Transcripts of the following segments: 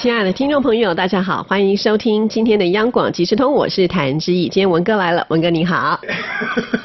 亲爱的听众朋友，大家好，欢迎收听今天的央广即时通，我是谭志毅。今天文哥来了，文哥你好。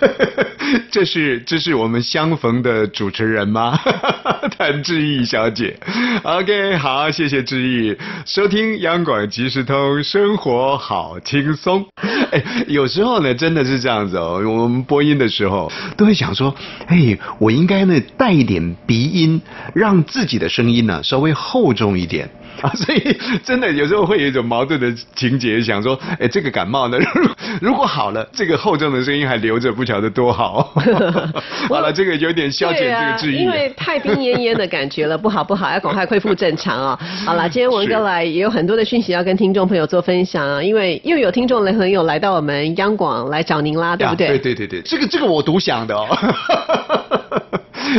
这是这是我们相逢的主持人吗？谭志毅小姐。OK，好，谢谢志毅。收听央广即时通，生活好轻松。哎，有时候呢，真的是这样子哦。我们播音的时候，都会想说，哎，我应该呢带一点鼻音，让自己的声音呢稍微厚重一点。啊，所以真的有时候会有一种矛盾的情节，想说，哎，这个感冒呢，如果好了，这个厚重的声音还留着，不晓得多好。好了，这个有点消减这个质疑。因为太冰恹恹的感觉了，不好不好，要赶快恢复正常啊。好了，今天文哥来也有很多的讯息要跟听众朋友做分享啊，因为又有听众的朋友来到我们央广来找您啦，对不对？对对对对，这个这个我独享的哦。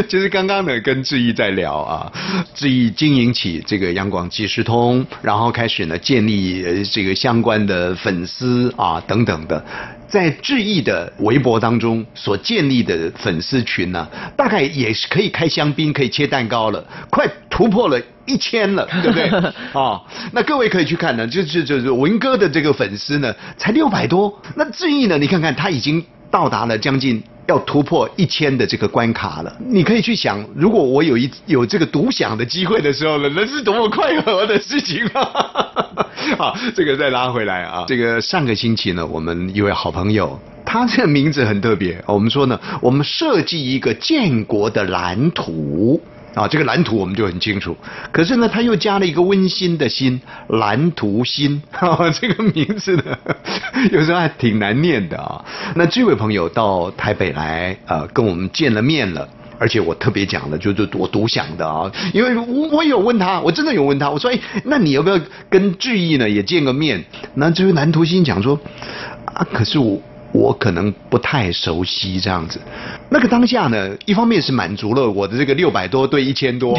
其实刚刚呢，跟志毅在聊啊，志毅经营起这个央广即时通，然后开始呢建立这个相关的粉丝啊等等的，在志毅的微博当中所建立的粉丝群呢，大概也是可以开香槟、可以切蛋糕了，快突破了一千了，对不对？啊，那各位可以去看呢，就是就是文哥的这个粉丝呢，才六百多，那志毅呢，你看看他已经到达了将近。要突破一千的这个关卡了，你可以去想，如果我有一有这个独享的机会的时候呢，人是多么快乐的事情啊！好，这个再拉回来啊，这个上个星期呢，我们一位好朋友，他这个名字很特别，我们说呢，我们设计一个建国的蓝图。啊，这个蓝图我们就很清楚，可是呢，他又加了一个温馨的“心”，蓝图心，这个名字呢，有时候还挺难念的啊。那这位朋友到台北来，呃，跟我们见了面了，而且我特别讲了，就是我独享的啊，因为我我有问他，我真的有问他，我说，哎，那你要不要跟志毅呢也见个面？那这位蓝图心讲说，啊，可是我。我可能不太熟悉这样子，那个当下呢，一方面是满足了我的这个六百多对一千多，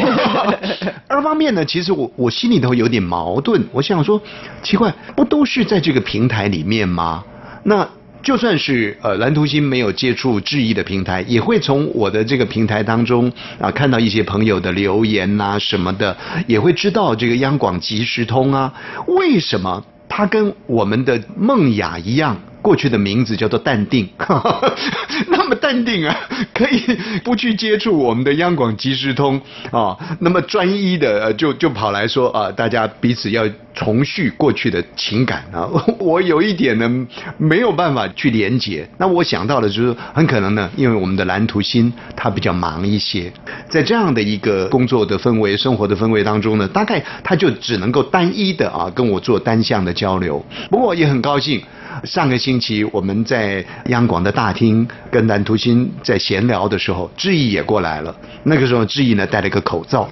二方面呢，其实我我心里头有点矛盾，我想说，奇怪，不都是在这个平台里面吗？那就算是呃蓝图星没有接触质疑的平台，也会从我的这个平台当中啊看到一些朋友的留言呐什么的，也会知道这个央广即时通啊，为什么它跟我们的梦雅一样？过去的名字叫做淡定，那么淡定啊，可以不去接触我们的央广即时通。啊，那么专一的就就跑来说啊，大家彼此要重续过去的情感。啊，我有一点呢没有办法去连接，那我想到的就是很可能呢，因为我们的蓝图心他比较忙一些，在这样的一个工作的氛围、生活的氛围当中呢，大概他就只能够单一的啊跟我做单向的交流，不过也很高兴。上个星期我们在央广的大厅跟南图新在闲聊的时候，志毅也过来了。那个时候志毅呢戴了个口罩，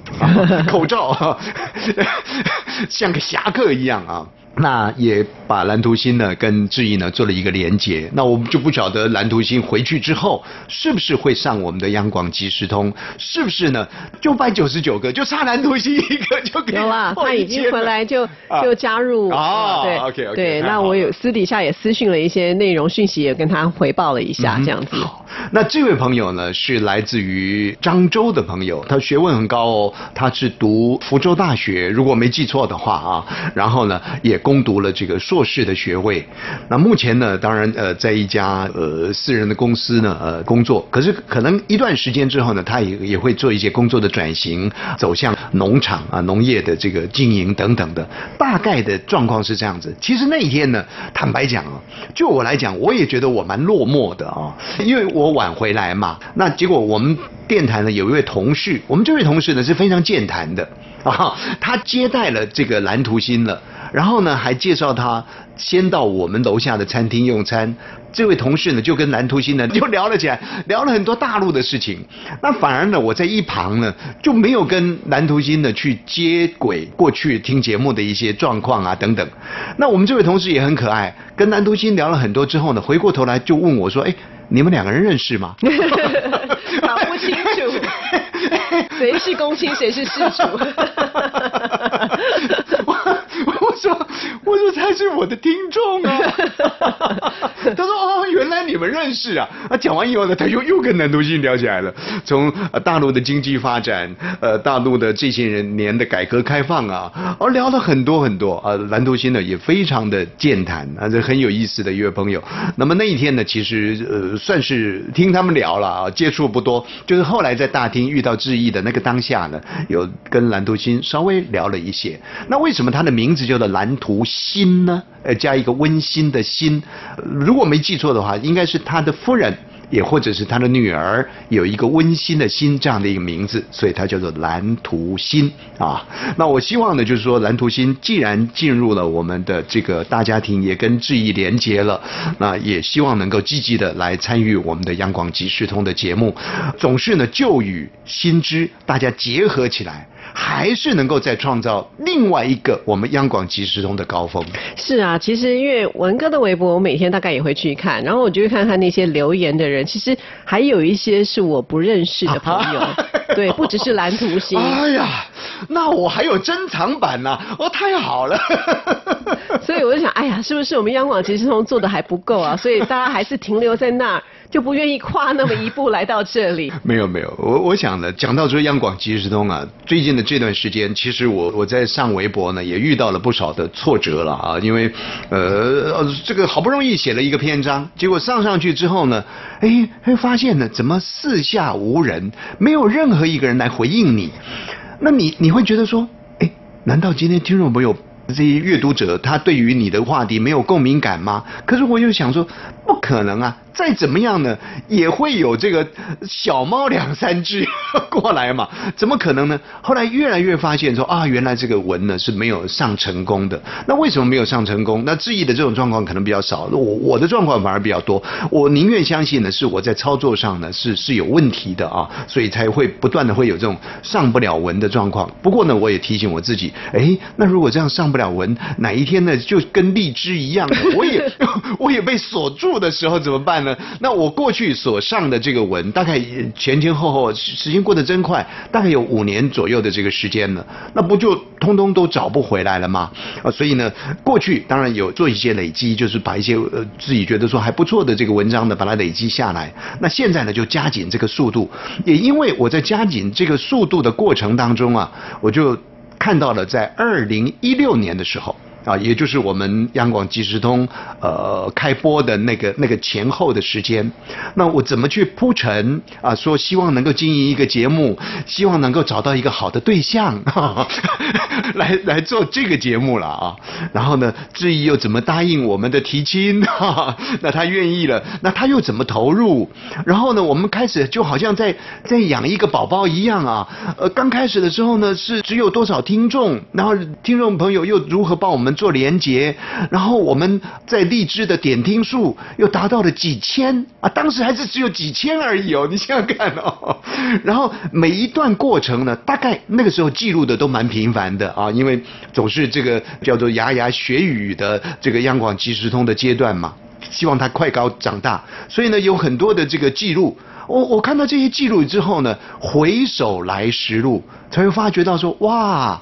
口罩 像个侠客一样啊。那也把蓝图星呢跟志毅呢做了一个连接，那我们就不晓得蓝图星回去之后是不是会上我们的央广即时通，是不是呢？就拜九十九个，就差蓝图星一个就可以。有啦，他已经回来就就加入。哦，对，OK OK。对，那我有私底下也私讯了一些内容讯息，也跟他回报了一下，这样子。那这位朋友呢是来自于漳州的朋友，他学问很高哦，他是读福州大学，如果没记错的话啊，然后呢也。攻读了这个硕士的学位，那目前呢，当然呃，在一家呃私人的公司呢呃工作，可是可能一段时间之后呢，他也也会做一些工作的转型，走向农场啊农业的这个经营等等的，大概的状况是这样子。其实那一天呢，坦白讲啊，就我来讲，我也觉得我蛮落寞的啊，因为我晚回来嘛，那结果我们电台呢有一位同事，我们这位同事呢是非常健谈的。啊，他接待了这个蓝图星了。然后呢，还介绍他先到我们楼下的餐厅用餐。这位同事呢，就跟蓝图星呢 就聊了起来，聊了很多大陆的事情。那反而呢，我在一旁呢就没有跟蓝图星呢去接轨过去听节目的一些状况啊等等。那我们这位同事也很可爱，跟蓝图星聊了很多之后呢，回过头来就问我说：“哎，你们两个人认识吗？” 搞不清楚。谁是公卿，谁是事主？我我说我说他是我的听众啊。他说哦，你们认识啊。啊，讲完以后呢，他又又跟南都信聊起来了，从大陆的经济发展，呃大陆的这些人年的改革开放啊，哦聊了很多很多啊。南都信呢也非常的健谈啊，这很有意思的一位朋友。那么那一天呢，其实呃算是听他们聊了啊，接触不多，就是后来在大厅遇到志毅的那个当下呢，有跟蓝图新稍微聊了一些。那为什么他的名字叫做蓝图新呢？呃，加一个温馨的心，如果没记错的话，应该是他的夫人。也或者是他的女儿有一个温馨的心这样的一个名字，所以它叫做蓝图心啊。那我希望呢，就是说蓝图心既然进入了我们的这个大家庭，也跟志毅连结了，那也希望能够积极的来参与我们的央广即时通的节目，总是呢旧与新知大家结合起来。还是能够再创造另外一个我们央广即时通的高峰。是啊，其实因为文哥的微博，我每天大概也会去看，然后我就会看看那些留言的人，其实还有一些是我不认识的朋友，对，不只是蓝图星。哎呀，那我还有珍藏版呢、哦，太好了。所以我就想，哎呀，是不是我们央广即时通做的还不够啊？所以大家还是停留在那儿，就不愿意跨那么一步来到这里。没有没有，我我想呢，讲到说央广即时通啊，最近的这段时间，其实我我在上微博呢，也遇到了不少的挫折了啊，因为呃呃这个好不容易写了一个篇章，结果上上去之后呢，哎，会发现呢，怎么四下无人，没有任何一个人来回应你，那你你会觉得说，哎，难道今天听众朋友？这些阅读者他对于你的话题没有共鸣感吗？可是我又想说，不可能啊！再怎么样呢，也会有这个小猫两三只 过来嘛，怎么可能呢？后来越来越发现说啊，原来这个文呢是没有上成功的。那为什么没有上成功？那质疑的这种状况可能比较少，我我的状况反而比较多。我宁愿相信呢，是我在操作上呢是是有问题的啊，所以才会不断的会有这种上不了文的状况。不过呢，我也提醒我自己，哎，那如果这样上不了文，哪一天呢就跟荔枝一样，我也 我也被锁住的时候怎么办呢？那我过去所上的这个文，大概前前后后时间过得真快，大概有五年左右的这个时间了，那不就通通都找不回来了吗？啊，所以呢，过去当然有做一些累积，就是把一些呃自己觉得说还不错的这个文章呢，把它累积下来。那现在呢，就加紧这个速度，也因为我在加紧这个速度的过程当中啊，我就看到了在二零一六年的时候。啊，也就是我们央广即时通呃开播的那个那个前后的时间，那我怎么去铺陈啊？说希望能够经营一个节目，希望能够找到一个好的对象，哈 哈来来做这个节目了啊。然后呢，志毅又怎么答应我们的提亲？哈 哈那他愿意了，那他又怎么投入？然后呢，我们开始就好像在在养一个宝宝一样啊。呃，刚开始的时候呢，是只有多少听众，然后听众朋友又如何帮我们做连接，然后我们在荔枝的点听数又达到了几千啊，当时还是只有几千而已哦，你想想看哦。然后每一段过程呢，大概那个时候记录的都蛮频繁的啊，因为总是这个叫做牙牙学语的这个央广即时通的阶段嘛，希望他快高长大，所以呢有很多的这个记录。我我看到这些记录之后呢，回首来时路，才会发觉到说，哇，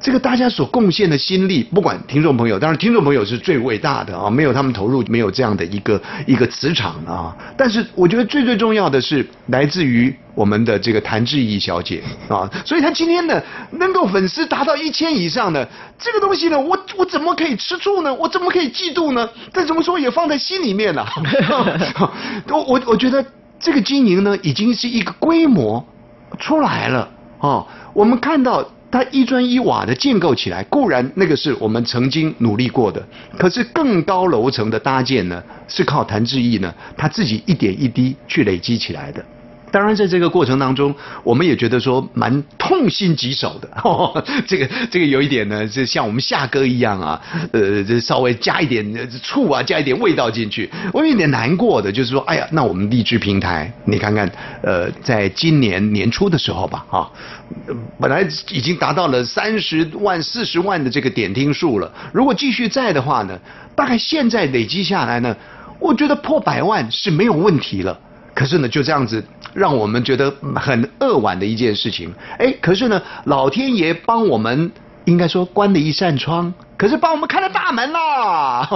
这个大家所贡献的心力，不管听众朋友，当然听众朋友是最伟大的啊，没有他们投入，没有这样的一个一个磁场啊。但是我觉得最最重要的是来自于我们的这个谭志怡小姐啊，所以她今天呢能够粉丝达到一千以上的这个东西呢，我我怎么可以吃醋呢？我怎么可以嫉妒呢？但怎么说也放在心里面了、我我我觉得这个经营呢，已经是一个规模出来了啊。我们看到它一砖一瓦的建构起来，固然那个是我们曾经努力过的，可是更高楼层的搭建呢，是靠谭志毅呢他自己一点一滴去累积起来的。当然，在这个过程当中，我们也觉得说蛮痛心疾首的。哦、这个这个有一点呢，是像我们夏哥一样啊，呃，这稍微加一点醋啊，加一点味道进去。我有点难过的，就是说，哎呀，那我们励志平台，你看看，呃，在今年年初的时候吧，啊，本来已经达到了三十万、四十万的这个点听数了。如果继续在的话呢，大概现在累积下来呢，我觉得破百万是没有问题了。可是呢，就这样子让我们觉得很扼腕的一件事情。哎，可是呢，老天爷帮我们。应该说关了一扇窗，可是帮我们开了大门啦。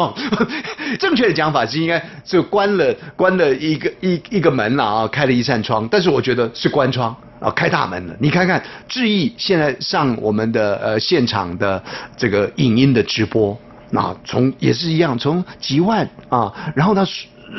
正确的讲法是应该就关了关了一个一一个门了啊，开了一扇窗。但是我觉得是关窗啊，开大门了。你看看志毅现在上我们的呃现场的这个影音的直播，那从也是一样，从几万啊，然后呢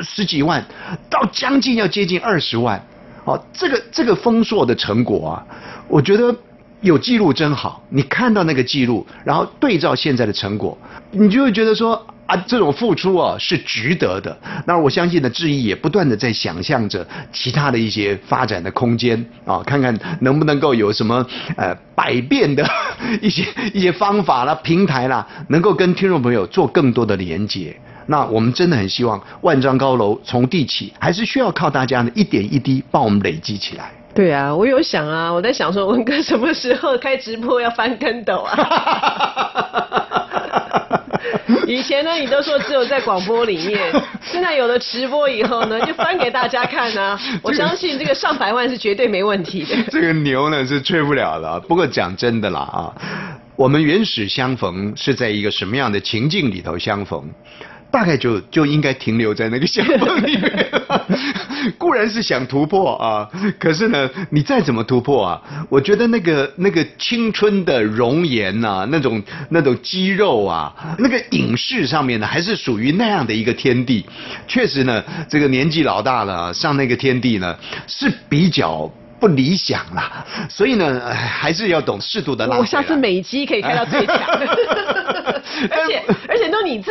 十几万到将近要接近二十万，哦，这个这个丰硕的成果啊，我觉得。有记录真好，你看到那个记录，然后对照现在的成果，你就会觉得说啊，这种付出啊是值得的。那我相信呢，志毅也不断的在想象着其他的一些发展的空间啊，看看能不能够有什么呃百变的 一些一些方法啦、平台啦，能够跟听众朋友做更多的连接。那我们真的很希望万丈高楼从地起，还是需要靠大家呢一点一滴帮我们累积起来。对啊，我有想啊，我在想说文哥什么时候开直播要翻跟斗啊？以前呢，你都说只有在广播里面，现在有了直播以后呢，就翻给大家看啊。我相信这个上百万是绝对没问题的。这个牛呢是吹不了了。不过讲真的啦啊，我们原始相逢是在一个什么样的情境里头相逢？大概就就应该停留在那个相逢里面，固然是想突破啊，可是呢，你再怎么突破啊，我觉得那个那个青春的容颜呐，那种那种肌肉啊，那个影视上面呢，还是属于那样的一个天地。确实呢，这个年纪老大了，上那个天地呢是比较。不理想啦，所以呢，还是要懂适度的拉。我下次美肌可以开到最强，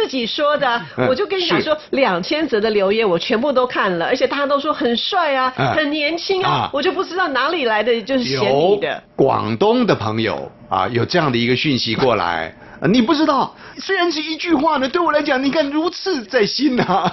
自己说的，我就跟你讲说，两千则的留言我全部都看了，而且大家都说很帅啊，很年轻啊，我就不知道哪里来的就是嫌你的。广东的朋友啊，有这样的一个讯息过来，你不知道，虽然是一句话呢，对我来讲，你看如此在心 呐。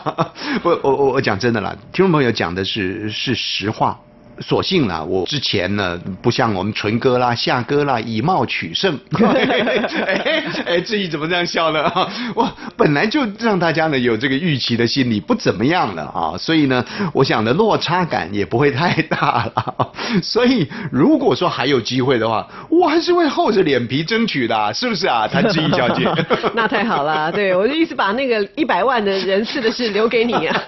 我，我我我讲真的啦，听众朋友讲的是是实话。所幸呢，我之前呢不像我们纯哥啦、夏哥啦以貌取胜。哎哎，志毅怎么这样笑呢？我本来就让大家呢有这个预期的心理不怎么样了啊，所以呢，我想的落差感也不会太大了。所以如果说还有机会的话，我还是会厚着脸皮争取的，是不是啊，谭志毅小姐？那太好了，对我就意思把那个一百万的人次的事留给你啊，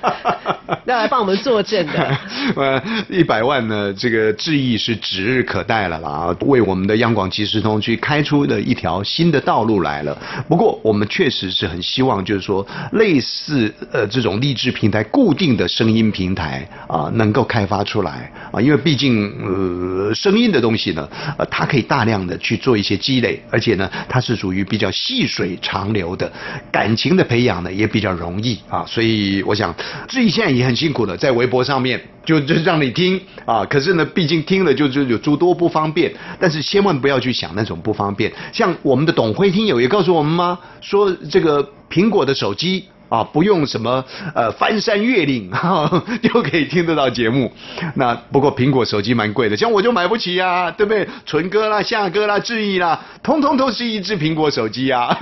要来帮我们作证的。呃，一百万。呢这个智毅是指日可待了啦，为我们的央广即时通去开出的一条新的道路来了。不过我们确实是很希望，就是说类似呃这种励志平台、固定的声音平台啊，能够开发出来啊，因为毕竟呃声音的东西呢，呃它可以大量的去做一些积累，而且呢它是属于比较细水长流的，感情的培养呢也比较容易啊，所以我想智毅现在也很辛苦的，在微博上面。就就让你听啊，可是呢，毕竟听了就就有诸多不方便，但是千万不要去想那种不方便。像我们的董辉听友也告诉我们吗？说这个苹果的手机啊，不用什么呃翻山越岭哈 就可以听得到节目。那不过苹果手机蛮贵的，像我就买不起呀，对不对？纯哥啦、夏哥啦、志毅啦，通通都是一只苹果手机呀。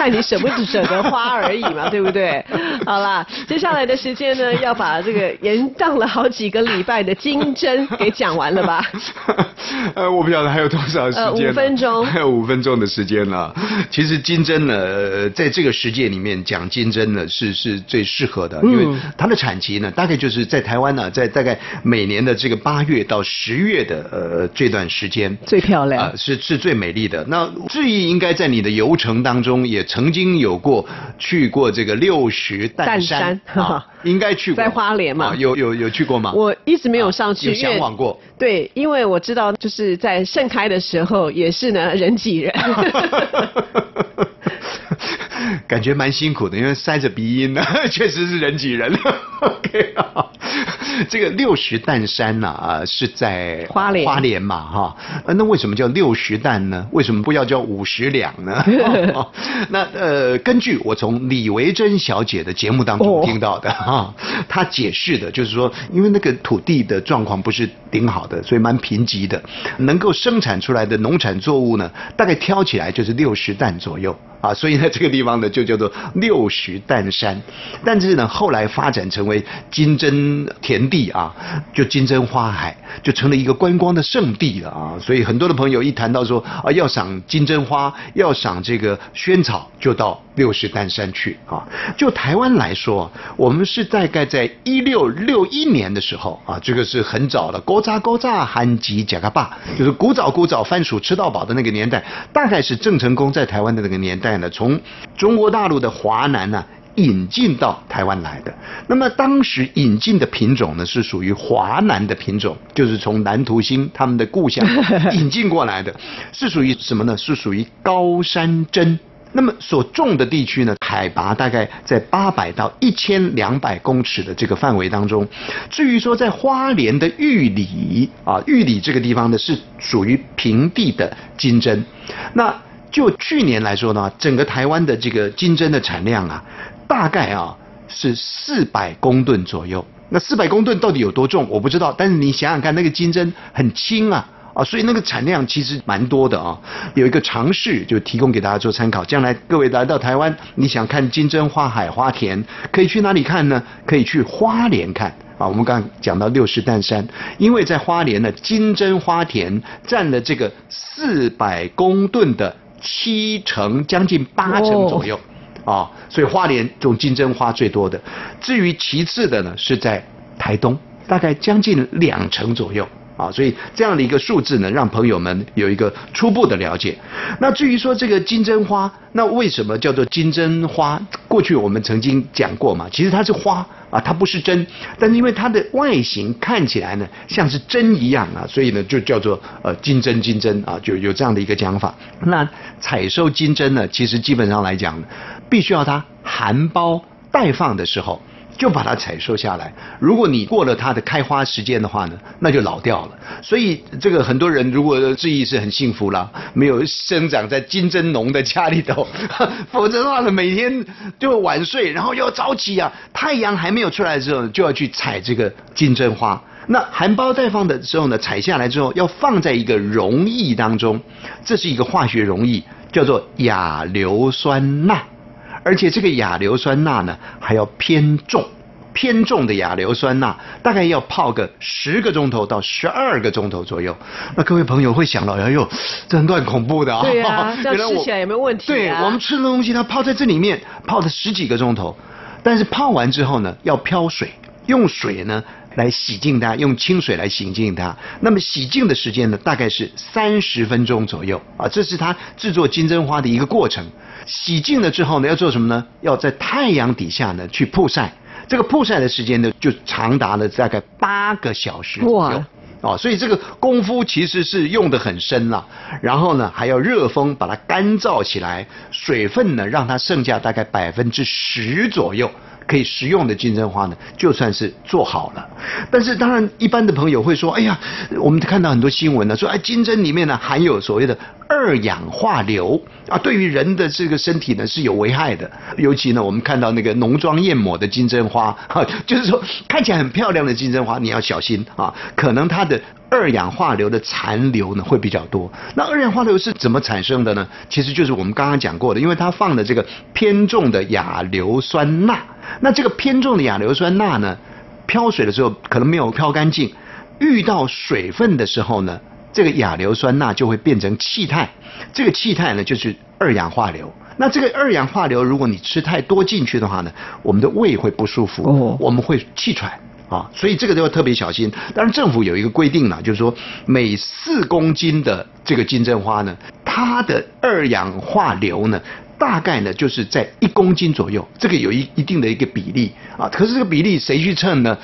看你舍不舍得花而已嘛，对不对？好啦，接下来的时间呢，要把这个延宕了好几个礼拜的金针给讲完了吧？呃，我不晓得还有多少时间，五分钟，还有五分钟的时间了。其实金针呢，在这个世界里面讲金针呢，是是最适合的，因为它的产期呢，大概就是在台湾呢，在大概每年的这个八月到十月的呃这段时间最漂亮啊，是是最美丽的。那志毅应该在你的游程当中也。曾经有过去过这个六十淡山，应该去过在花莲嘛？有有有去过吗？我一直没有上去，有向往过。对，因为我知道就是在盛开的时候也是呢人挤人。感觉蛮辛苦的，因为塞着鼻音呢，确实是人挤人。OK 啊，这个六十担山呐啊是在花莲花莲嘛哈，那为什么叫六十担呢？为什么不要叫五十两呢？那呃，根据我从李维珍小姐的节目当中听到的哈，她解释的就是说，因为那个土地的状况不是顶好的，所以蛮贫瘠的，能够生产出来的农产作物呢，大概挑起来就是六十担左右啊，所以呢这个地方呢就叫做六十担山，但是呢后来发展成为。为金针田地啊，就金针花海，就成了一个观光的圣地了啊。所以很多的朋友一谈到说啊，要赏金针花，要赏这个萱草，就到六十担山去啊。就台湾来说，我们是大概在一六六一年的时候啊，这个是很早的，勾扎勾扎韩吉贾嘎巴，就是古早古早番薯吃到饱的那个年代，大概是郑成功在台湾的那个年代呢，从中国大陆的华南呢。引进到台湾来的，那么当时引进的品种呢，是属于华南的品种，就是从南图星他们的故乡 引进过来的，是属于什么呢？是属于高山针。那么所种的地区呢，海拔大概在八百到一千两百公尺的这个范围当中。至于说在花莲的玉里啊，玉里这个地方呢，是属于平地的金针。那就去年来说呢，整个台湾的这个金针的产量啊。大概啊是四百公吨左右，那四百公吨到底有多重我不知道，但是你想想看，那个金针很轻啊啊，所以那个产量其实蛮多的啊。有一个尝试就提供给大家做参考，将来各位来到台湾，你想看金针花海花田，可以去哪里看呢？可以去花莲看啊。我们刚刚讲到六十担山，因为在花莲呢，金针花田占了这个四百公吨的七成，将近八成左右。啊，所以花莲种金针花最多的，至于其次的呢，是在台东，大概将近两成左右。啊，所以这样的一个数字呢，让朋友们有一个初步的了解。那至于说这个金针花，那为什么叫做金针花？过去我们曾经讲过嘛，其实它是花啊，它不是针，但是因为它的外形看起来呢像是针一样啊，所以呢就叫做呃金针金针啊，就有这样的一个讲法。那采收金针呢，其实基本上来讲，必须要它含苞待放的时候。就把它采收下来。如果你过了它的开花时间的话呢，那就老掉了。所以这个很多人如果质疑是很幸福了，没有生长在金针农的家里头，否则的话呢，每天就晚睡，然后要早起啊，太阳还没有出来的时候就要去采这个金针花。那含苞待放的时候呢，采下来之后要放在一个溶液当中，这是一个化学溶液，叫做亚硫酸钠。而且这个亚硫酸钠呢还要偏重，偏重的亚硫酸钠大概要泡个十个钟头到十二个钟头左右。那各位朋友会想到，哎呦，这很恐怖的啊！对啊，这样吃起来有没有问题？对我们吃的东西，它泡在这里面泡了十几个钟头，但是泡完之后呢，要漂水，用水呢。来洗净它，用清水来洗净它。那么洗净的时间呢，大概是三十分钟左右啊。这是它制作金针花的一个过程。洗净了之后呢，要做什么呢？要在太阳底下呢去曝晒。这个曝晒的时间呢，就长达了大概八个小时左右。哦，所以这个功夫其实是用的很深了。然后呢，还要热风把它干燥起来，水分呢让它剩下大概百分之十左右。可以食用的金针花呢，就算是做好了。但是当然，一般的朋友会说：“哎呀，我们看到很多新闻呢，说哎，金针里面呢含有所谓的二氧化硫啊，对于人的这个身体呢是有危害的。尤其呢，我们看到那个浓妆艳抹的金针花，哈，就是说看起来很漂亮的金针花，你要小心啊，可能它的。”二氧化硫的残留呢会比较多。那二氧化硫是怎么产生的呢？其实就是我们刚刚讲过的，因为它放了这个偏重的亚硫酸钠。那这个偏重的亚硫酸钠呢，漂水的时候可能没有漂干净，遇到水分的时候呢，这个亚硫酸钠就会变成气态。这个气态呢就是二氧化硫。那这个二氧化硫如果你吃太多进去的话呢，我们的胃会不舒服，我们会气喘。啊，所以这个都要特别小心。当然，政府有一个规定呢，就是说每四公斤的这个金针花呢，它的二氧化硫呢，大概呢就是在一公斤左右，这个有一一定的一个比例啊。可是这个比例谁去称呢？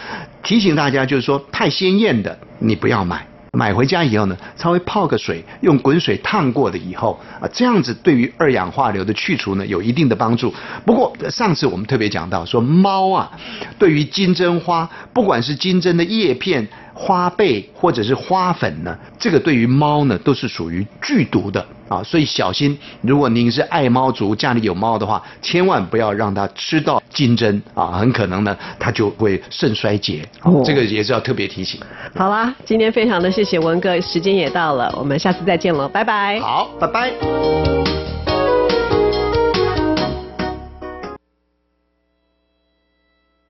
提醒大家，就是说太鲜艳的你不要买。买回家以后呢，稍微泡个水，用滚水烫过的以后啊，这样子对于二氧化硫的去除呢，有一定的帮助。不过上次我们特别讲到说，猫啊，对于金针花，不管是金针的叶片。花贝或者是花粉呢，这个对于猫呢都是属于剧毒的啊，所以小心。如果您是爱猫族，家里有猫的话，千万不要让它吃到金针啊，很可能呢它就会肾衰竭。哦，这个也是要特别提醒。好啦，今天非常的谢谢文哥，时间也到了，我们下次再见了，拜拜。好，拜拜。